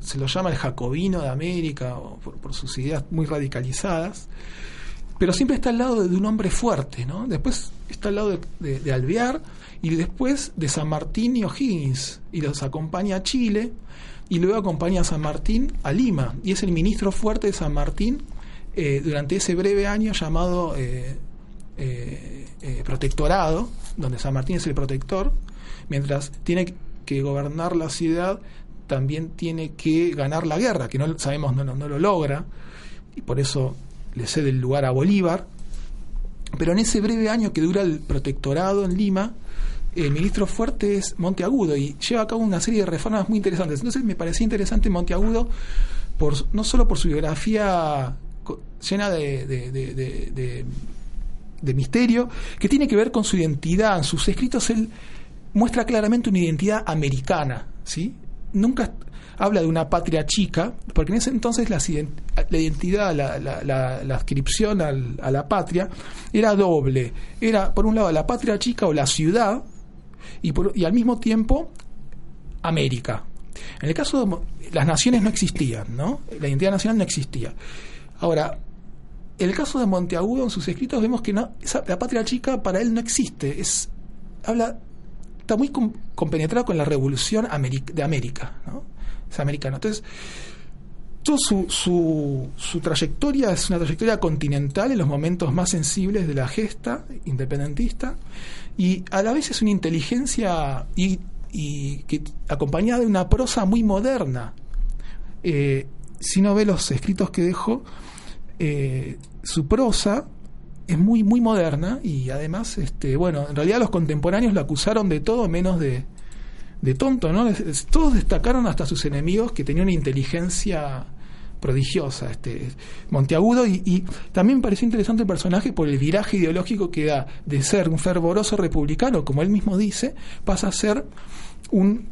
se lo llama el jacobino de América, por, sus ideas muy radicalizadas, pero siempre está al lado de, un hombre fuerte, ¿no? Después está al lado de, Alvear y después de San Martín y O'Higgins, y los acompaña a Chile y luego acompaña a San Martín a Lima, y es el ministro fuerte de San Martín eh, durante ese breve año llamado eh, eh, protectorado, donde San Martín es el protector, mientras tiene que gobernar la ciudad, también tiene que ganar la guerra, que no sabemos no, no, lo logra, y por eso le cede el lugar a Bolívar. Pero en ese breve año que dura el protectorado en Lima, el ministro fuerte es Monteagudo y lleva a cabo una serie de reformas muy interesantes. Entonces me parecía interesante Monteagudo por, no solo por su biografía llena de, de, misterio, que tiene que ver con su identidad. En sus escritos él muestra claramente una identidad americana, ¿sí? Nunca habla de una patria chica, porque en ese entonces la, la identidad, la, la, la, adscripción al, a la patria era doble. Era, por un lado, la patria chica o la ciudad, y, por, y al mismo tiempo América. En el caso de las naciones no existían, ¿no? La identidad nacional no existía. Ahora, el caso de Monteagudo, en sus escritos vemos que no, la patria chica para él no existe. Es, habla, está muy compenetrado con la revolución de América, ¿no? Es americano. Entonces, toda su, su, su, trayectoria es una trayectoria continental en los momentos más sensibles de la gesta independentista y a la vez es una inteligencia y, y que, acompañada de una prosa muy moderna. Eh, si no ve los escritos que dejó, eh, su prosa es muy, muy moderna y además, este, bueno, en realidad los contemporáneos lo acusaron de todo menos de, de tonto, ¿no? Todos destacaron hasta sus enemigos que tenían una inteligencia prodigiosa, este Monteagudo, y, y, también pareció interesante el personaje por el viraje ideológico que da de ser un fervoroso republicano, como él mismo dice, pasa a ser un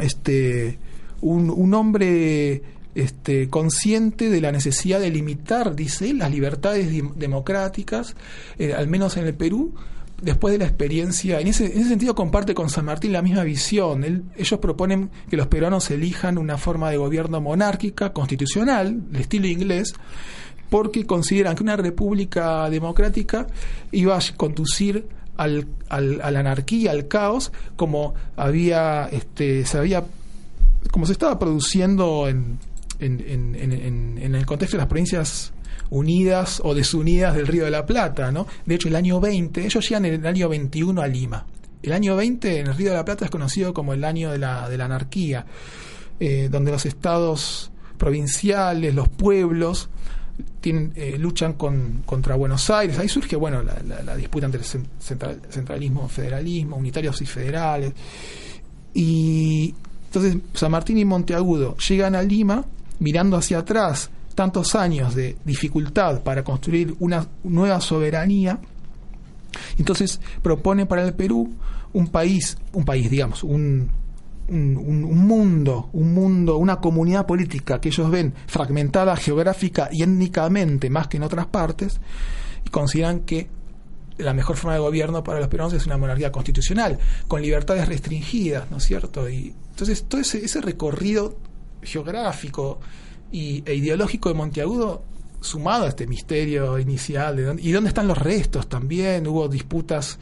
este un, un hombre este, consciente de la necesidad de limitar, dice él, las libertades democráticas, eh, al menos en el Perú, después de la experiencia, en ese, en ese sentido comparte con San Martín la misma visión. ellos proponen que los peruanos elijan una forma de gobierno monárquica, constitucional, de estilo inglés, porque consideran que una república democrática iba a conducir al, al, a la anarquía, al caos, como había, este, se había, como se estaba produciendo en en, el contexto de las provincias unidas o desunidas del Río de la Plata, ¿no? De hecho, el año 20, ellos llegan en el año 21 a Lima. El año 20 en el Río de la Plata es conocido como el año de la, de la anarquía, eh, donde los estados provinciales, los pueblos, tienen, eh, luchan con, contra Buenos Aires. Ahí surge bueno la, disputa entre centralismo, federalismo, unitarios y federales. Y entonces San Martín y Monteagudo llegan a Lima mirando hacia atrás tantos años de dificultad para construir una nueva soberanía, entonces propone para el Perú un país, un país, digamos, un, un, mundo, un mundo, una comunidad política que ellos ven fragmentada geográfica y étnicamente más que en otras partes, y consideran que la mejor forma de gobierno para los peruanos es una monarquía constitucional, con libertades restringidas, ¿no es cierto? Y entonces todo ese, ese recorrido geográfico y, e ideológico de Monteagudo sumado a este misterio inicial de y dónde están los restos también hubo disputas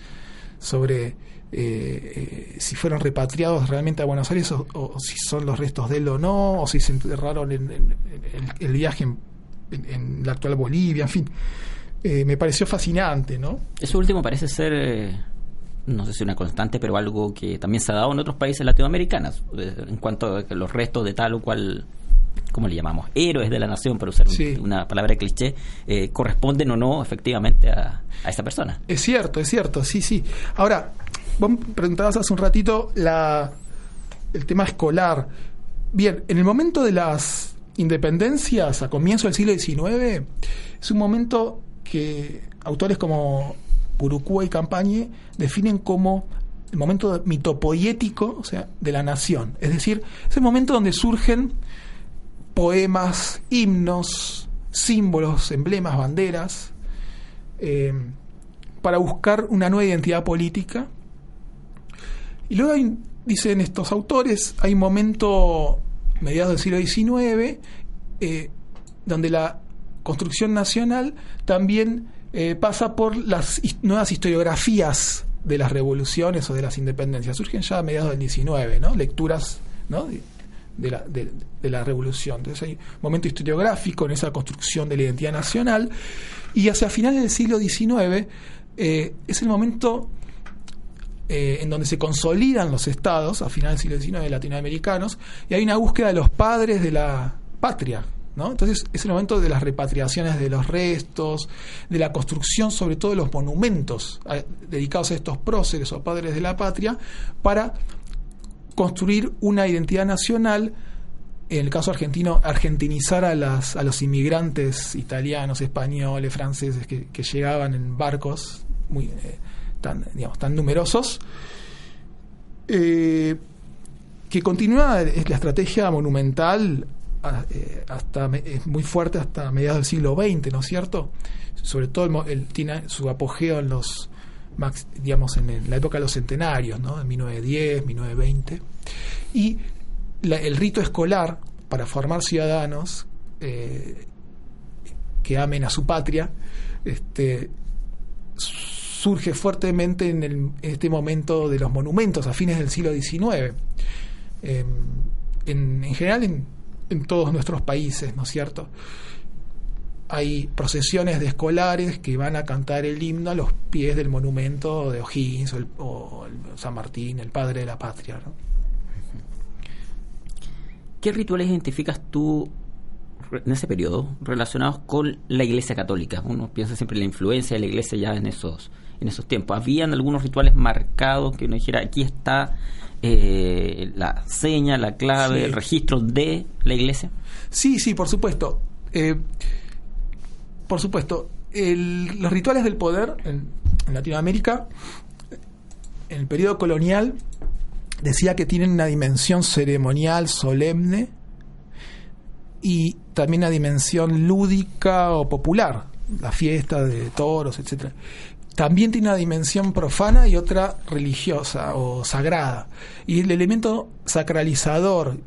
sobre eh, si fueron repatriados realmente a Buenos Aires o, si son los restos de él o no, o si se enterraron en, el, viaje en, la actual Bolivia, en fin. me pareció fascinante, ¿no? Eso último parece ser no sé si una constante, pero algo que también se ha dado en otros países latinoamericanos, en cuanto a que los restos de tal o cual ¿cómo le llamamos? Héroes de la nación, para usar una palabra cliché, eh, corresponden o no efectivamente a, a, esa persona. Es cierto, es cierto, sí, sí. Ahora, vos preguntabas hace un ratito la, el tema escolar. Bien, en el momento de las independencias, a comienzo del siglo XIX, es un momento que autores como Purucúa y Campañe definen como el momento mitopoético, de la nación. Es decir, es el momento donde surgen poemas, himnos, símbolos, emblemas, banderas, eh, para buscar una nueva identidad política. Y luego dicen estos autores, hay un momento, mediados del siglo XIX, eh, donde la construcción nacional también eh, pasa por las nuevas historiografías de las revoluciones o de las independencias. Surgen ya a mediados del XIX, ¿no? Lecturas, ¿no? de la, de, la revolución. Entonces hay un momento historiográfico en esa construcción de la identidad nacional y hacia finales del siglo XIX eh, es el momento eh, en donde se consolidan los estados, a finales del siglo XIX latinoamericanos, y hay una búsqueda de los padres de la patria. ¿No? Entonces es el momento de las repatriaciones de los restos, de la construcción sobre todo de los monumentos dedicados a estos próceres o padres de la patria, para construir una identidad nacional, en el caso argentino, argentinizar a, los inmigrantes italianos, españoles, franceses que, llegaban en barcos eh, tan, numerosos. Eh, que continúa la estrategia monumental eh, hasta es muy fuerte hasta mediados del siglo XX, ¿no es cierto? Sobre todo el, tiene su apogeo en los digamos, en la época de los centenarios, ¿no? En 1910, 1920. Y el rito escolar para formar ciudadanos eh, que amen a su patria, este, surge fuertemente en, este momento de los monumentos a fines del siglo XIX. Em, en, en, general en, en, todos nuestros países, ¿no es cierto? hay procesiones de escolares que van a cantar el himno a los pies del monumento de O'Higgins o, San Martín, el padre de la patria. ¿Qué rituales identificas tú en ese periodo relacionados con la Iglesia Católica? Uno piensa siempre en la influencia de la Iglesia ya en esos en esos tiempos. ¿Habían algunos rituales marcados que uno dijera aquí está eh, la seña, la clave, el registro de la Iglesia? Sí, sí, por supuesto. Eh, por supuesto, los rituales del poder en, Latinoamérica, en el periodo colonial, decía que tienen una dimensión ceremonial, solemne, y también una dimensión lúdica o popular, la fiesta de toros, etcétera. También tiene una dimensión profana y otra religiosa o sagrada. Y el elemento sacralizador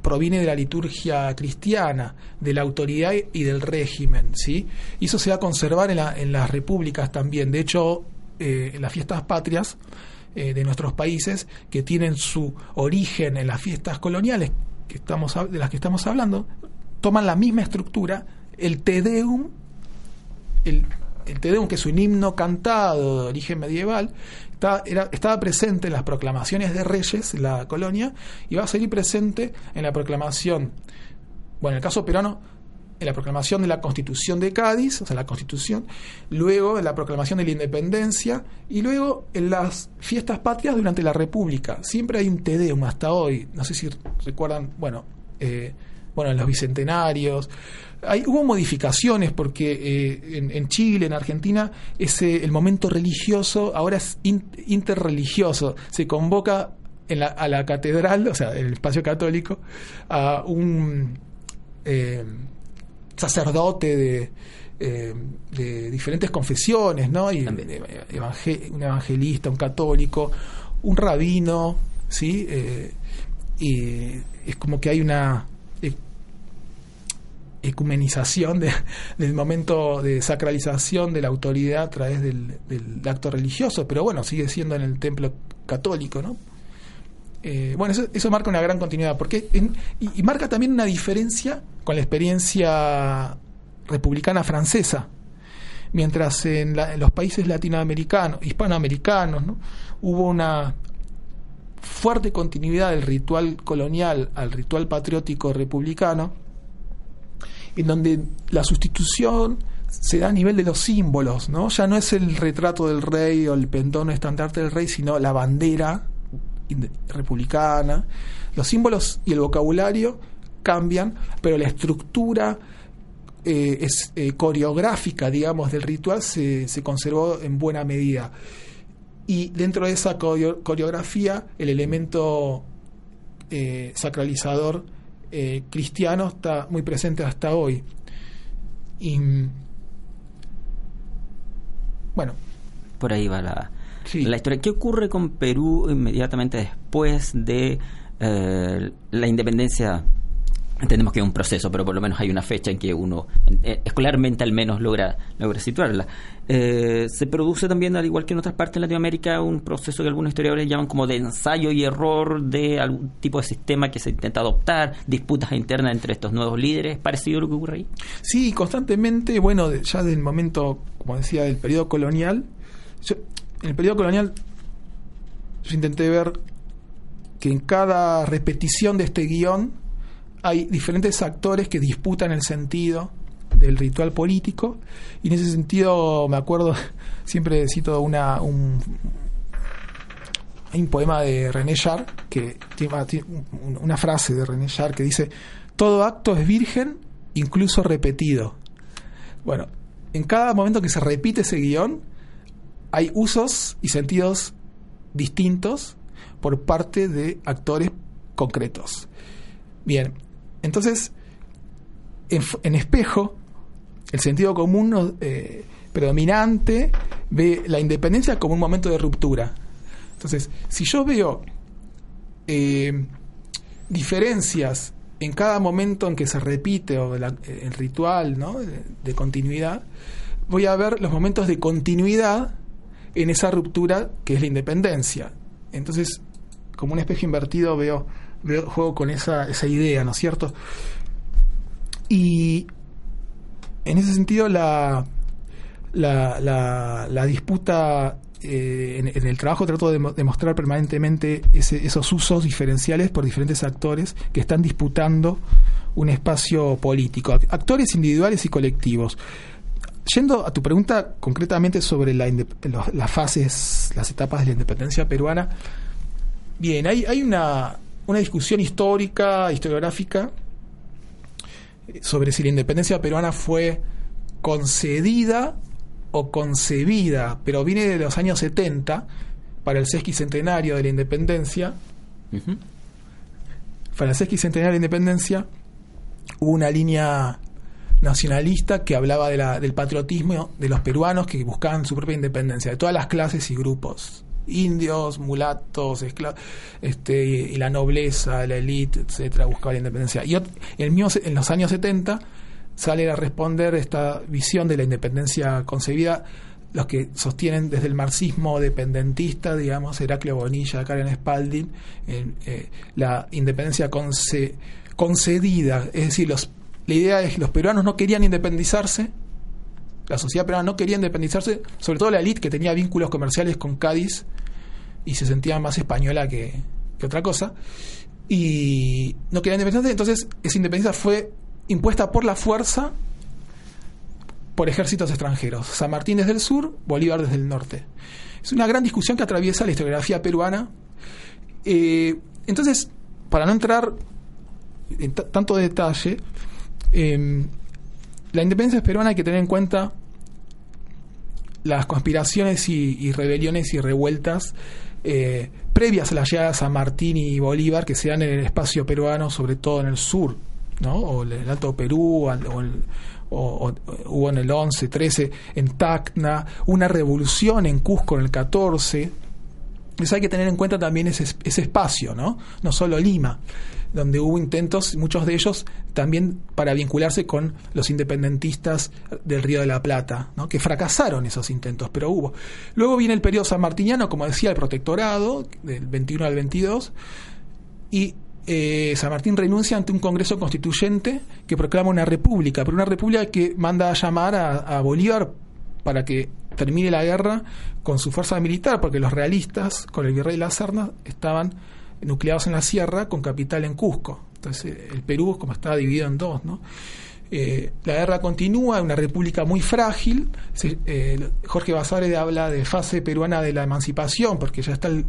proviene de la liturgia cristiana, de la autoridad y del régimen, ¿sí? Y eso se va a conservar en, las repúblicas también. De hecho, eh, en las fiestas patrias eh, de nuestros países, que tienen su origen en las fiestas coloniales que estamos, de las que estamos hablando, toman la misma estructura, el Te Deum, el, Te Deum, que es un himno cantado de origen medieval, estaba, presente en las proclamaciones de reyes la colonia y va a seguir presente en la proclamación, bueno, en el caso peruano, en la proclamación de la Constitución de Cádiz, o sea, la Constitución, luego en la proclamación de la Independencia y luego en las fiestas patrias durante la República. Siempre hay un Tedeum hasta hoy, no sé si recuerdan, bueno, eh, bueno, en los bicentenarios. Hay, hubo modificaciones porque eh, en, Chile, en Argentina, ese, el momento religioso ahora es interreligioso. Se convoca en la, a la catedral, o sea, el espacio católico, a un eh, sacerdote de, eh, de diferentes confesiones, ¿no? Y, un evangelista, un católico, un rabino, ¿sí? y es como que hay una ecumenización del momento de sacralización de la autoridad a través del, acto religioso, pero bueno, sigue siendo en el templo católico, ¿no? Eh, bueno, eso, marca una gran continuidad, porque y, marca también una diferencia con la experiencia republicana francesa. Mientras en, los países latinoamericanos, hispanoamericanos, ¿no? hubo una fuerte continuidad del ritual colonial al ritual patriótico republicano, en donde la sustitución se da a nivel de los símbolos, ¿no? Ya no es el retrato del rey o el pendón estandarte del rey, sino la bandera republicana. Los símbolos y el vocabulario cambian, pero la estructura eh, es, eh, coreográfica, digamos, del ritual se, se conservó en buena medida. Y dentro de esa coreografía, el elemento eh, sacralizador eh, cristiano está muy presente hasta hoy. Y bueno. Por ahí va la, la historia. ¿Qué ocurre con Perú inmediatamente después de eh, la independencia entendemos que es un proceso, pero por lo menos hay una fecha en que uno eh, escolarmente al menos logra, logra situarla. Eh, se produce también, al igual que en otras partes de Latinoamérica, un proceso que algunos historiadores llaman como de ensayo y error de algún tipo de sistema que se intenta adoptar, disputas internas entre estos nuevos líderes, parecido a lo que ocurre ahí. Sí, constantemente, bueno, ya del momento, como decía, del periodo colonial, en el periodo colonial yo intenté ver que en cada repetición de este guion hay diferentes actores que disputan el sentido del ritual político. Y en ese sentido me acuerdo [LAUGHS] siempre cito una un, un poema de René Char que tiene una frase de René Char que dice todo acto es virgen incluso repetido bueno en cada momento que se repite ese guion hay usos y sentidos distintos por parte de actores concretos. Bien entonces, en, espejo, el sentido común eh, predominante ve la independencia como un momento de ruptura. Entonces, si yo veo eh, diferencias en cada momento en que se repite o el ritual de, continuidad, voy a ver los momentos de continuidad en esa ruptura que es la independencia. Entonces, como un espejo invertido veo juego con esa, esa idea, ¿no es cierto? Y en ese sentido la, la, la, disputa eh, en, el trabajo trato de demostrar permanentemente esos usos diferenciales por diferentes actores que están disputando un espacio político, actores individuales y colectivos. Yendo a tu pregunta concretamente sobre la, las fases, las etapas de la independencia peruana, bien, hay, hay una, una discusión histórica, historiográfica, sobre si la independencia peruana fue concedida o concebida, pero viene de los años 70, para el sesquicentenario de la independencia. Para el sesquicentenario de la independencia hubo una línea nacionalista que hablaba de la, del patriotismo de los peruanos que buscaban su propia independencia, de todas las clases y grupos indios, mulatos, esclavos, este, y la nobleza, la élite, etcétera, buscaba la independencia. Y el mío, en los años 70 sale a responder esta visión de la independencia concebida los que sostienen desde el marxismo dependentista, digamos, Heraclio Bonilla, Karen Spalding, eh, la independencia concedida, es decir, los, la idea es que los peruanos no querían independizarse, la sociedad peruana no quería independizarse, sobre todo la élite que tenía vínculos comerciales con Cádiz y se sentía más española que, otra cosa, y no quería independizarse, entonces esa independencia fue impuesta por la fuerza por ejércitos extranjeros. San Martín desde el sur, Bolívar desde el norte. Es una gran discusión que atraviesa la historiografía peruana. Eh, entonces, para no entrar en tanto detalle, eh, la independencia peruana hay que tener en cuenta las conspiraciones y, rebeliones y revueltas eh, previas a las llegadas a Martín y Bolívar que se dan en el espacio peruano, sobre todo en el sur, ¿no? o el Alto Perú, o, hubo en el 11, 13 en Tacna, una revolución en Cusco en el 14, Entonces hay que tener en cuenta también ese, ese espacio, ¿no? No solo Lima, donde hubo intentos, muchos de ellos también para vincularse con los independentistas del Río de la Plata, ¿no? que fracasaron esos intentos, pero hubo. Luego viene el periodo sanmartiniano, como decía, el protectorado, del 21 al 22, y eh, San Martín renuncia ante un Congreso Constituyente que proclama una república, pero una república que manda a llamar a, Bolívar para que termine la guerra con su fuerza militar, porque los realistas, con el virrey La Serna, estaban nucleados en la sierra con capital en Cusco. Entonces el Perú como estaba dividido en dos, ¿no? Eh, la guerra continúa, una república muy frágil. Eh, Jorge Basáre habla de fase peruana de la emancipación, porque ya está el,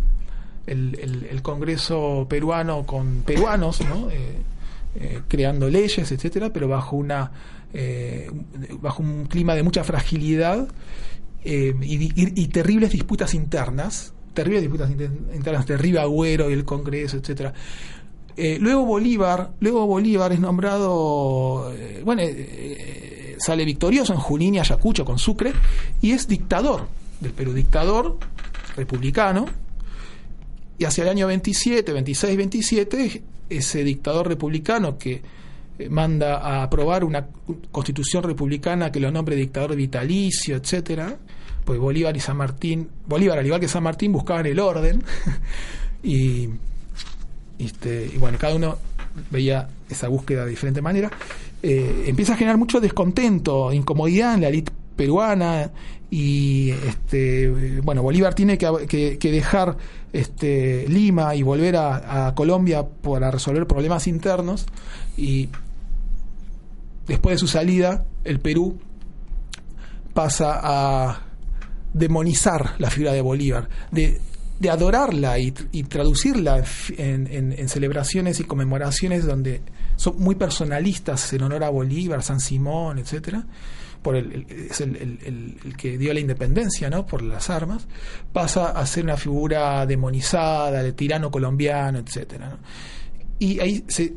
el, Congreso peruano con peruanos, ¿no? Eh, eh, creando leyes, etcétera, pero bajo una bajo un clima de mucha fragilidad y, terribles disputas internas, terribles disputas internas de Riva Agüero y el Congreso, etcétera. luego Bolívar, luego Bolívar es nombrado, bueno, sale victorioso en Junín y Ayacucho con Sucre y es dictador del Perú, dictador republicano, y hacia el año 27, 26, 27, ese dictador republicano que eh, manda a aprobar una constitución republicana que lo nombre dictador vitalicio, etcétera, pues Bolívar y San Martín, Bolívar al igual que San Martín buscaban el orden. [LAUGHS] Y, este, bueno, cada uno veía esa búsqueda de diferente manera, eh, empieza a generar mucho descontento, incomodidad en la élite peruana. Y este bueno Bolívar tiene que, que, dejar este Lima y volver a, Colombia para resolver problemas internos. Y después de su salida el Perú pasa a demonizar la figura de Bolívar de, de adorarla y, traducirla en, en, celebraciones y conmemoraciones donde son muy personalistas en honor a Bolívar, San Simón, etcétera por el, es el, que dio la independencia, ¿no? Por las armas, pasa a ser una figura demonizada, de tirano colombiano, etcétera. Y ahí se,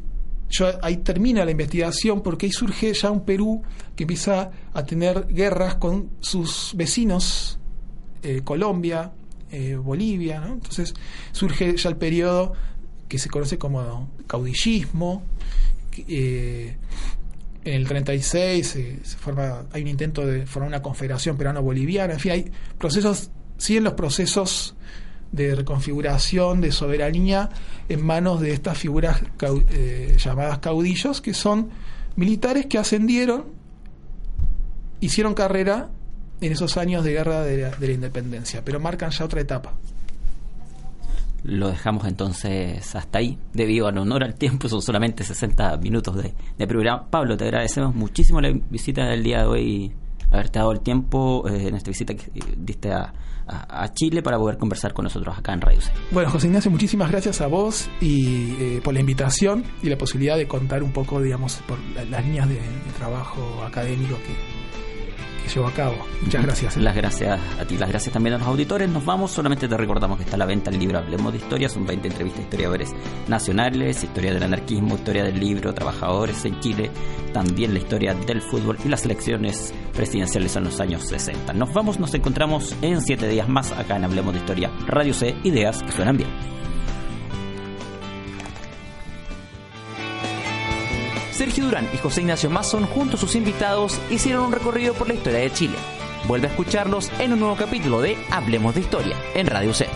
ahí termina la investigación porque ahí surge ya un Perú que empieza a tener guerras con sus vecinos, eh, Colombia, eh, Bolivia, ¿no? Entonces surge ya el periodo que se conoce como caudillismo, eh, en el 36 se, forma, hay un intento de formar una confederación peruano-boliviana, en fin, hay procesos, siguen los procesos de reconfiguración, de soberanía en manos de estas figuras llamadas caudillos, que son militares que ascendieron, hicieron carrera en esos años de guerra de la independencia, pero marcan ya otra etapa. Lo dejamos entonces hasta ahí, debido al honor al tiempo, son solamente 60 minutos de, programa. Pablo, te agradecemos muchísimo la visita del día de hoy, haberte dado el tiempo eh, en esta visita que diste a, Chile para poder conversar con nosotros acá en Radio C. Bueno, José Ignacio, muchísimas gracias a vos y eh, por la invitación y la posibilidad de contar un poco, digamos, por las líneas de trabajo académico que, llevó a cabo. Muchas gracias. Las gracias a ti, las gracias también a los auditores. Nos vamos, solamente te recordamos que está a la venta el libro Hablemos de Historia, son 20 entrevistas a historiadores nacionales, historia del anarquismo, historia del libro, trabajadores en Chile, también la historia del fútbol y las elecciones presidenciales en los años 60. Nos vamos, nos encontramos en 7 días más acá en Hablemos de Historia, Radio C, ideas que suenan bien. Sergio Durán y José Ignacio Mason, junto a sus invitados, hicieron un recorrido por la historia de Chile. Vuelve a escucharlos en un nuevo capítulo de Hablemos de Historia en Radio C.